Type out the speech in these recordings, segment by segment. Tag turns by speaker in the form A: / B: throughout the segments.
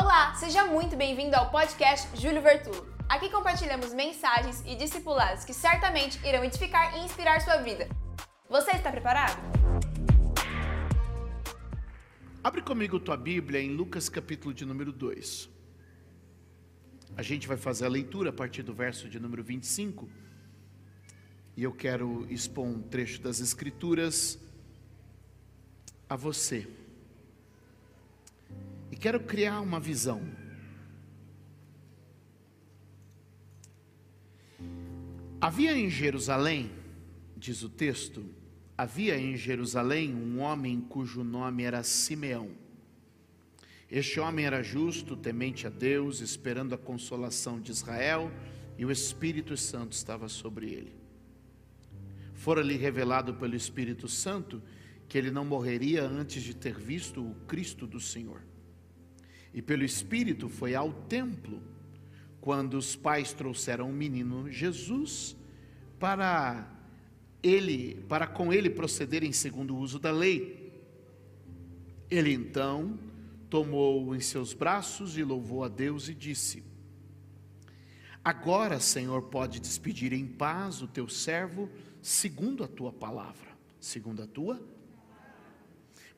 A: Olá, seja muito bem-vindo ao podcast Júlio Vertulo. Aqui compartilhamos mensagens e discipulados que certamente irão edificar e inspirar sua vida. Você está preparado?
B: Abre comigo tua Bíblia em Lucas capítulo de número 2. A gente vai fazer a leitura a partir do verso de número 25. E eu quero expor um trecho das Escrituras a você. Quero criar uma visão. Havia em Jerusalém, diz o texto, havia em Jerusalém um homem cujo nome era Simeão. Este homem era justo, temente a Deus, esperando a consolação de Israel, e o Espírito Santo estava sobre ele. Fora-lhe revelado pelo Espírito Santo que ele não morreria antes de ter visto o Cristo do Senhor. E pelo Espírito foi ao templo, quando os pais trouxeram o menino Jesus para ele, para com ele procederem segundo o uso da lei. Ele então tomou-o em seus braços e louvou a Deus e disse: Agora, Senhor, pode despedir em paz o teu servo, segundo a tua palavra, segundo a tua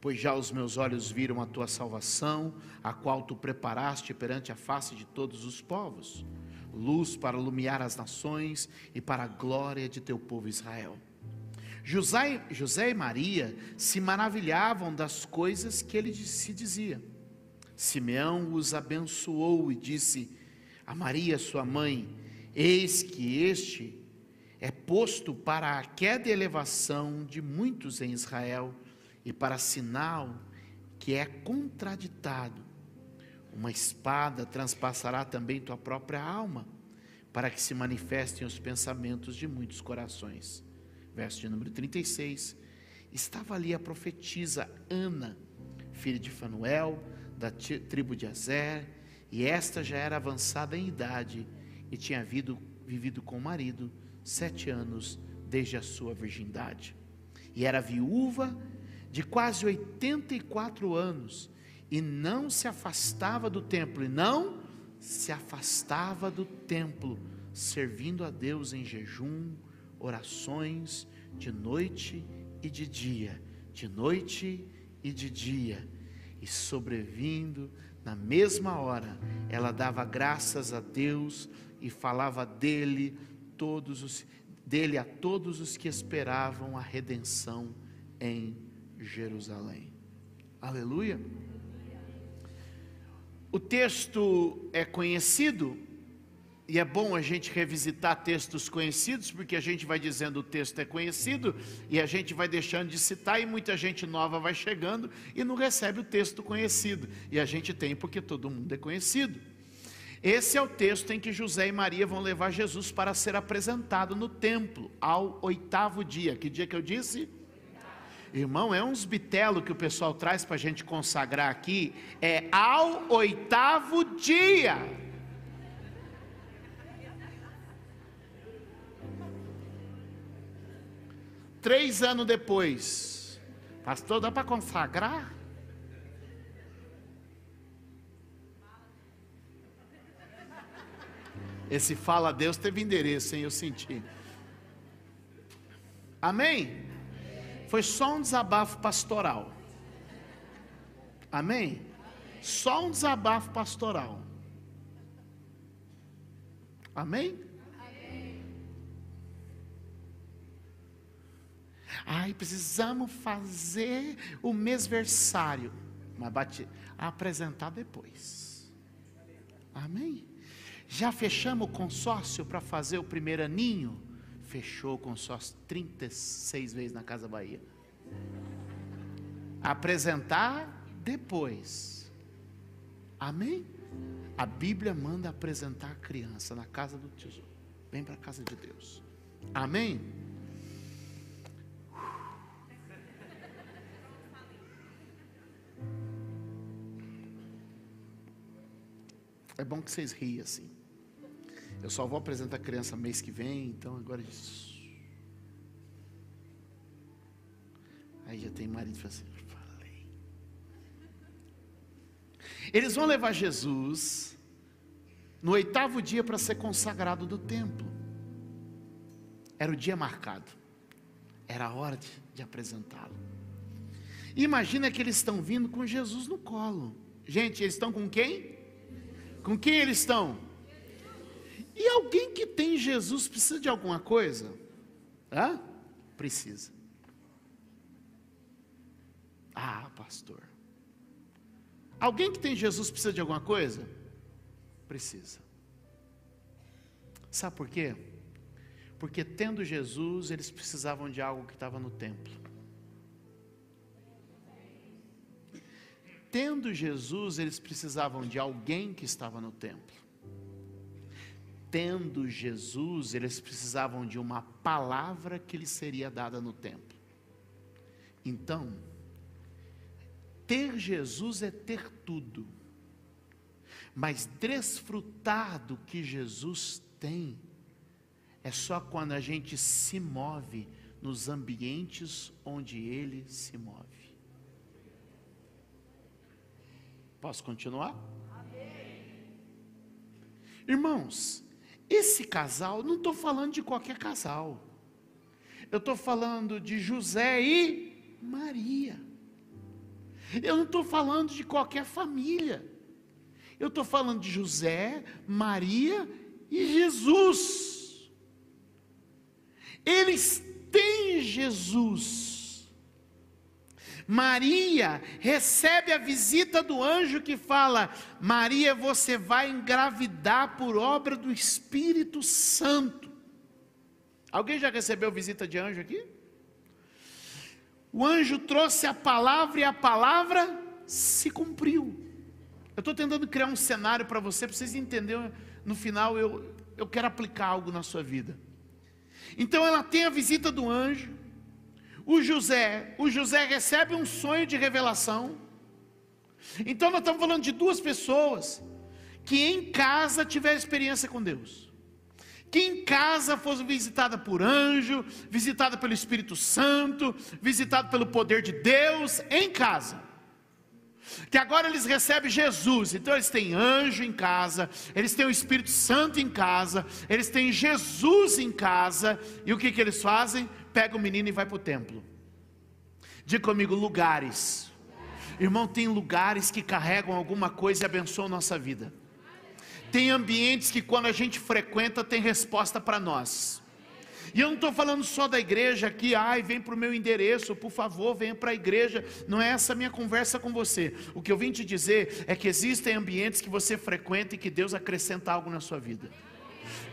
B: Pois já os meus olhos viram a tua salvação, a qual tu preparaste perante a face de todos os povos, luz para iluminar as nações e para a glória de teu povo Israel. José, José e Maria se maravilhavam das coisas que ele se dizia. Simeão os abençoou e disse a Maria, sua mãe: Eis que este é posto para a queda e elevação de muitos em Israel e para sinal que é contraditado. Uma espada transpassará também tua própria alma, para que se manifestem os pensamentos de muitos corações. Verso de número 36. Estava ali a profetisa Ana, filha de Fanuel, da tribo de Azer, e esta já era avançada em idade e tinha vivido, vivido com o marido sete anos desde a sua virgindade. E era viúva de quase 84 anos e não se afastava do templo, e não se afastava do templo, servindo a Deus em jejum, orações, de noite e de dia, de noite e de dia, e sobrevindo na mesma hora, ela dava graças a Deus e falava dele todos os dele a todos os que esperavam a redenção em Jerusalém. Aleluia. O texto é conhecido, e é bom a gente revisitar textos conhecidos, porque a gente vai dizendo o texto é conhecido, e a gente vai deixando de citar, e muita gente nova vai chegando e não recebe o texto conhecido, e a gente tem porque todo mundo é conhecido. Esse é o texto em que José e Maria vão levar Jesus para ser apresentado no templo, ao oitavo dia. Que dia que eu disse? Irmão, é uns bitelo que o pessoal traz para a gente consagrar aqui. É ao oitavo dia. Três anos depois, pastor, dá para consagrar? Esse fala a Deus teve endereço, hein? Eu senti. Amém? Foi só um desabafo pastoral. Amém? Só um desabafo pastoral. Amém? Ai, precisamos fazer o mesversário. Mas bate, apresentar depois. Amém? Já fechamos o consórcio para fazer o primeiro aninho? Fechou com sós 36 vezes na Casa Bahia. Apresentar depois. Amém? A Bíblia manda apresentar a criança na casa do tesouro. Vem para a casa de Deus. Amém? É bom que vocês riem assim. Eu só vou apresentar a criança mês que vem, então agora. Aí já tem marido e fala assim, falei. Eles vão levar Jesus no oitavo dia para ser consagrado do templo. Era o dia marcado, era a hora de, de apresentá-lo. Imagina que eles estão vindo com Jesus no colo. Gente, eles estão com quem? Com quem eles estão? E alguém que tem Jesus precisa de alguma coisa? Hã? Precisa. Ah, pastor. Alguém que tem Jesus precisa de alguma coisa? Precisa. Sabe por quê? Porque tendo Jesus, eles precisavam de algo que estava no templo. Tendo Jesus, eles precisavam de alguém que estava no templo. Tendo Jesus, eles precisavam de uma palavra que lhes seria dada no templo. Então, ter Jesus é ter tudo, mas desfrutar do que Jesus tem é só quando a gente se move nos ambientes onde Ele se move. Posso continuar? Amém. Irmãos, esse casal, não estou falando de qualquer casal, eu estou falando de José e Maria. Eu não estou falando de qualquer família. Eu estou falando de José, Maria e Jesus. Eles têm Jesus. Maria recebe a visita do anjo que fala: Maria, você vai engravidar por obra do Espírito Santo. Alguém já recebeu visita de anjo aqui? O anjo trouxe a palavra e a palavra se cumpriu. Eu estou tentando criar um cenário para você, para vocês entenderem. No final, eu, eu quero aplicar algo na sua vida. Então, ela tem a visita do anjo. O José, o José recebe um sonho de revelação. Então, nós estamos falando de duas pessoas que em casa tiveram experiência com Deus que em casa fosse visitada por anjo, visitada pelo Espírito Santo, visitada pelo poder de Deus, em casa. Que agora eles recebem Jesus, então eles têm anjo em casa, eles têm o Espírito Santo em casa, eles têm Jesus em casa, e o que, que eles fazem? Pega o menino e vai para o templo. Diga comigo, lugares. Irmão, tem lugares que carregam alguma coisa e abençoam nossa vida. Tem ambientes que quando a gente frequenta tem resposta para nós. E eu não estou falando só da igreja aqui, ai, vem para o meu endereço, por favor, venha para a igreja. Não é essa a minha conversa com você. O que eu vim te dizer é que existem ambientes que você frequenta e que Deus acrescenta algo na sua vida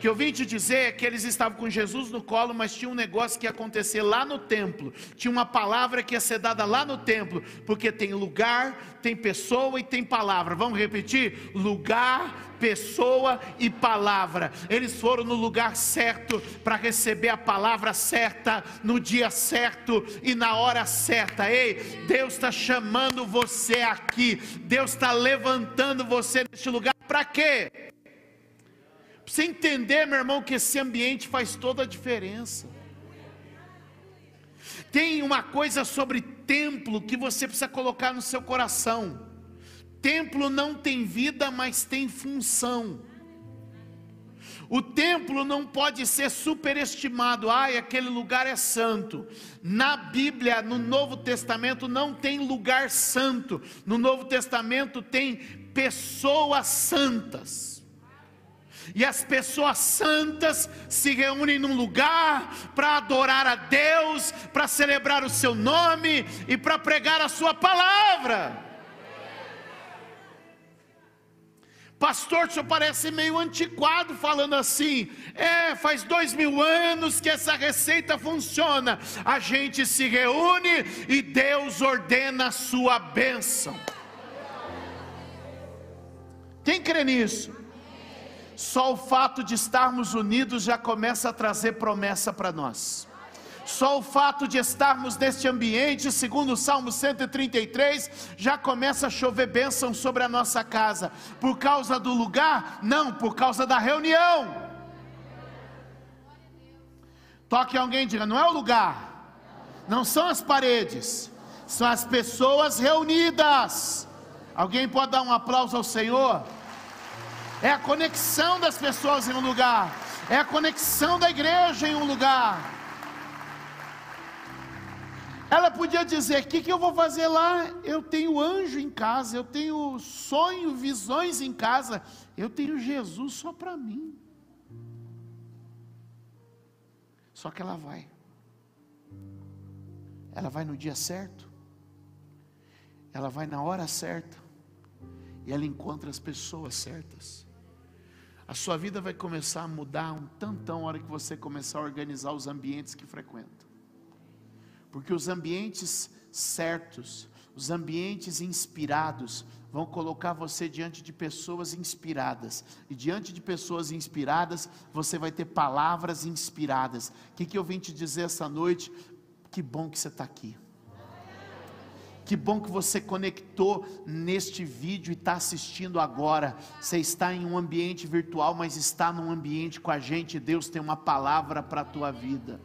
B: que eu vim te dizer é que eles estavam com Jesus no colo, mas tinha um negócio que ia acontecer lá no templo, tinha uma palavra que ia ser dada lá no templo, porque tem lugar, tem pessoa e tem palavra. Vamos repetir? Lugar, pessoa e palavra. Eles foram no lugar certo para receber a palavra certa, no dia certo e na hora certa. Ei, Deus está chamando você aqui, Deus está levantando você neste lugar para quê? Você entender, meu irmão, que esse ambiente faz toda a diferença. Tem uma coisa sobre templo que você precisa colocar no seu coração. Templo não tem vida, mas tem função. O templo não pode ser superestimado. Ai, aquele lugar é santo. Na Bíblia, no Novo Testamento, não tem lugar santo. No Novo Testamento tem pessoas santas. E as pessoas santas se reúnem num lugar para adorar a Deus, para celebrar o seu nome e para pregar a sua palavra. Pastor, o senhor parece meio antiquado falando assim. É, faz dois mil anos que essa receita funciona. A gente se reúne e Deus ordena a sua bênção. Quem crê nisso? Só o fato de estarmos unidos já começa a trazer promessa para nós. Só o fato de estarmos neste ambiente, segundo o Salmo 133, já começa a chover bênção sobre a nossa casa. Por causa do lugar? Não, por causa da reunião. Toque alguém e diga: não é o lugar, não são as paredes, são as pessoas reunidas. Alguém pode dar um aplauso ao Senhor? É a conexão das pessoas em um lugar, é a conexão da igreja em um lugar. Ela podia dizer: O que, que eu vou fazer lá? Eu tenho anjo em casa, eu tenho sonho, visões em casa, eu tenho Jesus só para mim. Só que ela vai, ela vai no dia certo, ela vai na hora certa, e ela encontra as pessoas certas. A sua vida vai começar a mudar um tantão na hora que você começar a organizar os ambientes que frequenta. Porque os ambientes certos, os ambientes inspirados, vão colocar você diante de pessoas inspiradas. E diante de pessoas inspiradas, você vai ter palavras inspiradas. O que, que eu vim te dizer essa noite? Que bom que você está aqui. Que bom que você conectou neste vídeo e está assistindo agora. Você está em um ambiente virtual, mas está num ambiente com a gente. Deus tem uma palavra para a tua vida.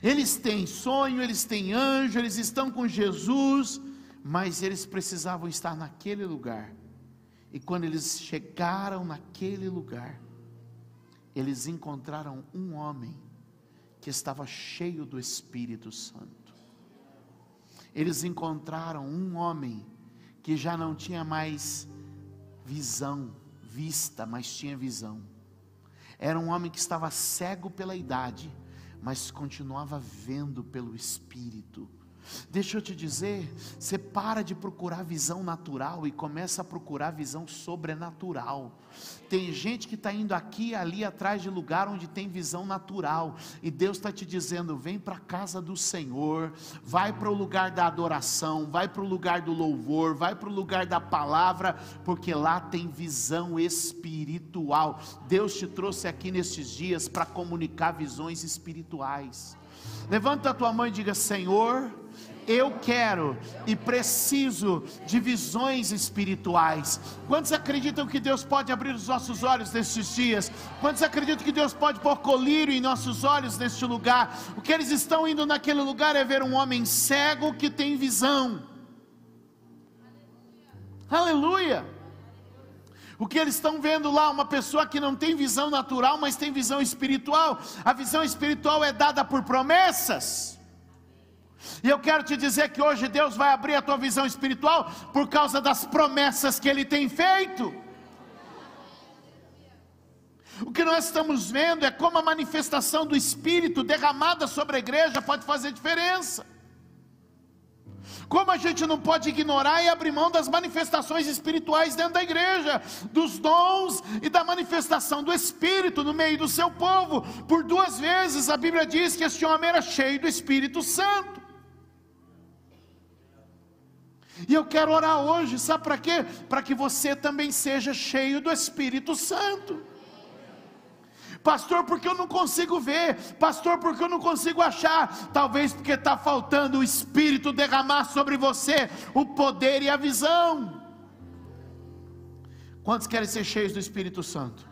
B: Eles têm sonho, eles têm anjo, eles estão com Jesus, mas eles precisavam estar naquele lugar. E quando eles chegaram naquele lugar, eles encontraram um homem que estava cheio do Espírito Santo eles encontraram um homem que já não tinha mais visão, vista, mas tinha visão. Era um homem que estava cego pela idade, mas continuava vendo pelo Espírito. Deixa eu te dizer, você para de procurar visão natural e começa a procurar visão sobrenatural. Tem gente que está indo aqui e ali atrás de lugar onde tem visão natural, e Deus está te dizendo: vem para a casa do Senhor, vai para o lugar da adoração, vai para o lugar do louvor, vai para o lugar da palavra, porque lá tem visão espiritual. Deus te trouxe aqui nesses dias para comunicar visões espirituais. Levanta a tua mão e diga: Senhor eu quero e preciso de visões espirituais. Quantos acreditam que Deus pode abrir os nossos olhos nestes dias? Quantos acreditam que Deus pode pôr colírio em nossos olhos neste lugar? O que eles estão indo naquele lugar é ver um homem cego que tem visão. Aleluia! O que eles estão vendo lá, uma pessoa que não tem visão natural, mas tem visão espiritual. A visão espiritual é dada por promessas. E eu quero te dizer que hoje Deus vai abrir a tua visão espiritual por causa das promessas que Ele tem feito. O que nós estamos vendo é como a manifestação do Espírito derramada sobre a igreja pode fazer diferença. Como a gente não pode ignorar e abrir mão das manifestações espirituais dentro da igreja, dos dons e da manifestação do Espírito no meio do seu povo. Por duas vezes a Bíblia diz que este homem era cheio do Espírito Santo. E eu quero orar hoje, sabe para quê? Para que você também seja cheio do Espírito Santo. Pastor, porque eu não consigo ver. Pastor, porque eu não consigo achar. Talvez porque está faltando o Espírito derramar sobre você o poder e a visão. Quantos querem ser cheios do Espírito Santo?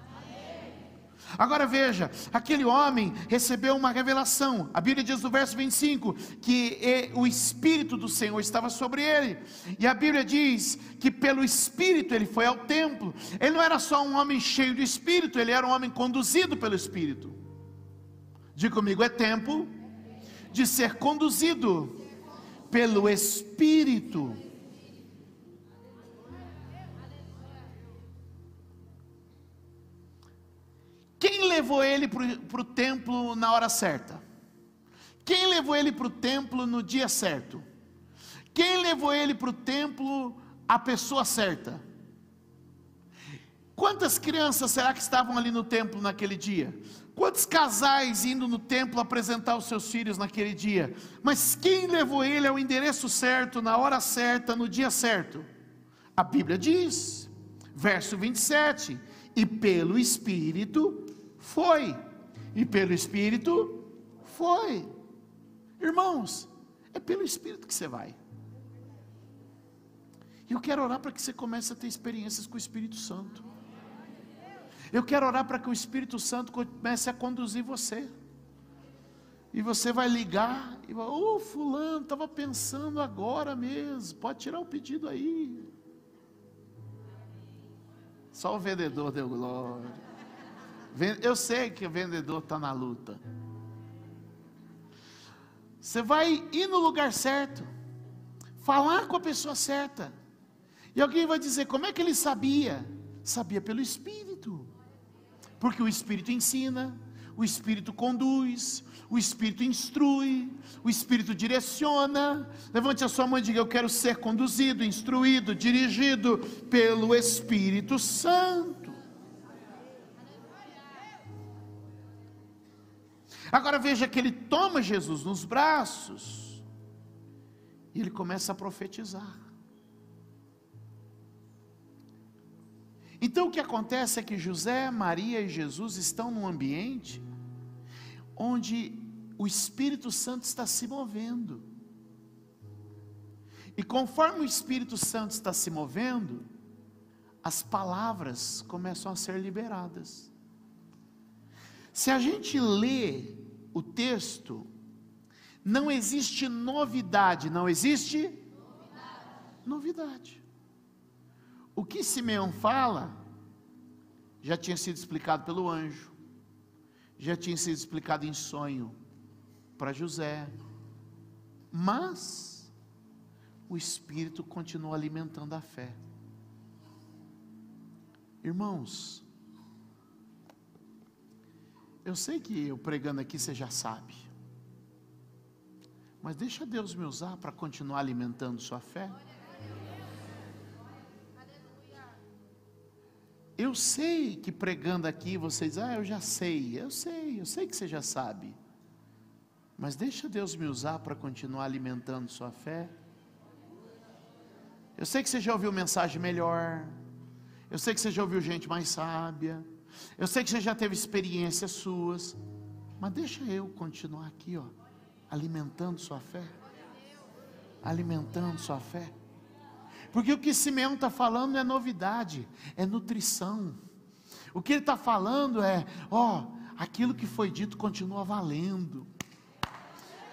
B: Agora veja, aquele homem recebeu uma revelação. A Bíblia diz no verso 25 que o Espírito do Senhor estava sobre ele. E a Bíblia diz que pelo Espírito ele foi ao templo. Ele não era só um homem cheio de Espírito, ele era um homem conduzido pelo Espírito. Diga comigo, é tempo de ser conduzido pelo Espírito. Quem levou ele para o templo na hora certa? Quem levou ele para o templo no dia certo? Quem levou ele para o templo a pessoa certa? Quantas crianças será que estavam ali no templo naquele dia? Quantos casais indo no templo apresentar os seus filhos naquele dia? Mas quem levou ele ao endereço certo, na hora certa, no dia certo? A Bíblia diz, verso 27, e pelo Espírito foi. E pelo Espírito, foi. Irmãos, é pelo Espírito que você vai. E eu quero orar para que você comece a ter experiências com o Espírito Santo. Eu quero orar para que o Espírito Santo comece a conduzir você. E você vai ligar e vai, ô oh, fulano, estava pensando agora mesmo, pode tirar o pedido aí. Só o vendedor deu glória. Eu sei que o vendedor está na luta. Você vai ir no lugar certo, falar com a pessoa certa. E alguém vai dizer: como é que ele sabia? Sabia pelo Espírito. Porque o Espírito ensina, o Espírito conduz, o Espírito instrui, o Espírito direciona. Levante a sua mão e diga: Eu quero ser conduzido, instruído, dirigido pelo Espírito Santo. Agora veja que ele toma Jesus nos braços e ele começa a profetizar. Então o que acontece é que José, Maria e Jesus estão num ambiente onde o Espírito Santo está se movendo. E conforme o Espírito Santo está se movendo, as palavras começam a ser liberadas. Se a gente lê o texto, não existe novidade, não existe novidade. novidade. O que Simeão fala já tinha sido explicado pelo anjo, já tinha sido explicado em sonho para José, mas o Espírito continua alimentando a fé. Irmãos, eu sei que eu pregando aqui você já sabe, mas deixa Deus me usar para continuar alimentando sua fé. Eu sei que pregando aqui vocês, ah, eu já sei, eu sei, eu sei que você já sabe. Mas deixa Deus me usar para continuar alimentando sua fé. Eu sei que você já ouviu mensagem melhor. Eu sei que você já ouviu gente mais sábia. Eu sei que você já teve experiências suas. Mas deixa eu continuar aqui, ó, alimentando sua fé. Alimentando sua fé. Porque o que Simeão está falando é novidade, é nutrição. O que ele está falando é, ó, aquilo que foi dito continua valendo.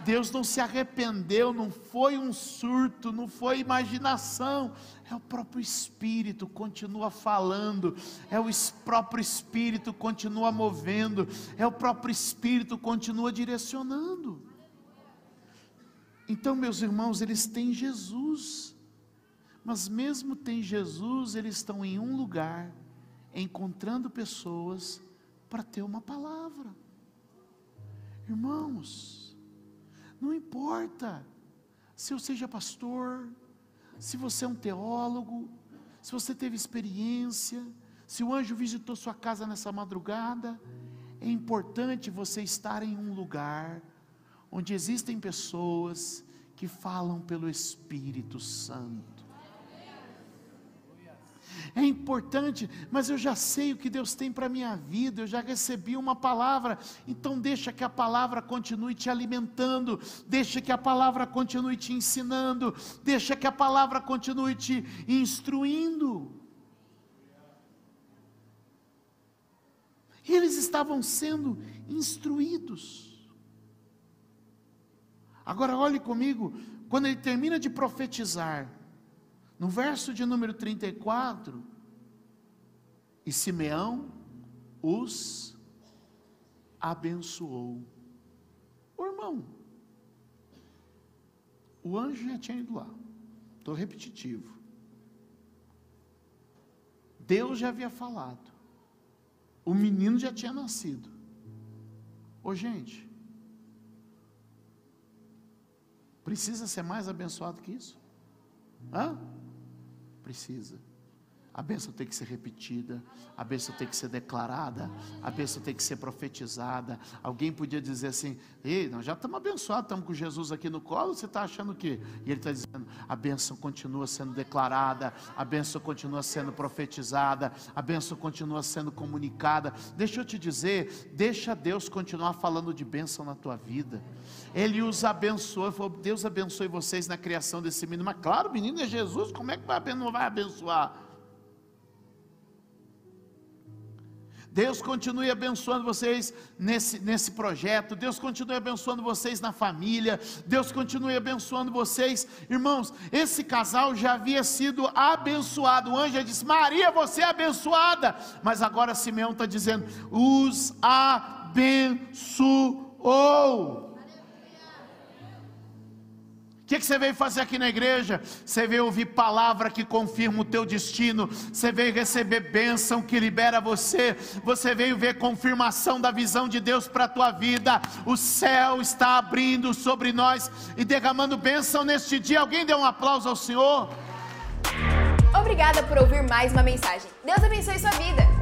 B: Deus não se arrependeu, não foi um surto, não foi imaginação, é o próprio Espírito continua falando, é o próprio Espírito continua movendo, é o próprio Espírito continua direcionando. Então, meus irmãos, eles têm Jesus. Mas mesmo tem Jesus, eles estão em um lugar, encontrando pessoas para ter uma palavra. Irmãos, não importa se eu seja pastor, se você é um teólogo, se você teve experiência, se o anjo visitou sua casa nessa madrugada, é importante você estar em um lugar onde existem pessoas que falam pelo Espírito Santo é importante, mas eu já sei o que Deus tem para a minha vida, eu já recebi uma palavra, então deixa que a palavra continue te alimentando, deixa que a palavra continue te ensinando, deixa que a palavra continue te instruindo. Eles estavam sendo instruídos. Agora olhe comigo, quando ele termina de profetizar, no verso de número 34, e Simeão os abençoou. O irmão, o anjo já tinha ido lá, estou repetitivo. Deus já havia falado, o menino já tinha nascido. Ô gente, precisa ser mais abençoado que isso? Hã? Precisa. A bênção tem que ser repetida, a bênção tem que ser declarada, a bênção tem que ser profetizada. Alguém podia dizer assim: Ei, nós já estamos abençoados, estamos com Jesus aqui no colo, você está achando o quê? E ele está dizendo: a bênção continua sendo declarada, a bênção continua sendo profetizada, a bênção continua sendo comunicada. Deixa eu te dizer, deixa Deus continuar falando de bênção na tua vida. Ele os abençoou, falou: Deus abençoe vocês na criação desse menino. Mas claro, menino é Jesus, como é que não vai abençoar? Deus continue abençoando vocês nesse, nesse projeto. Deus continue abençoando vocês na família. Deus continue abençoando vocês. Irmãos, esse casal já havia sido abençoado. O anjo disse: Maria, você é abençoada. Mas agora Simeão está dizendo: os abençoou. Que, que você veio fazer aqui na igreja? Você veio ouvir palavra que confirma o teu destino, você veio receber bênção que libera você, você veio ver confirmação da visão de Deus para a tua vida. O céu está abrindo sobre nós e derramando bênção neste dia. Alguém dê um aplauso ao Senhor?
A: Obrigada por ouvir mais uma mensagem. Deus abençoe sua vida.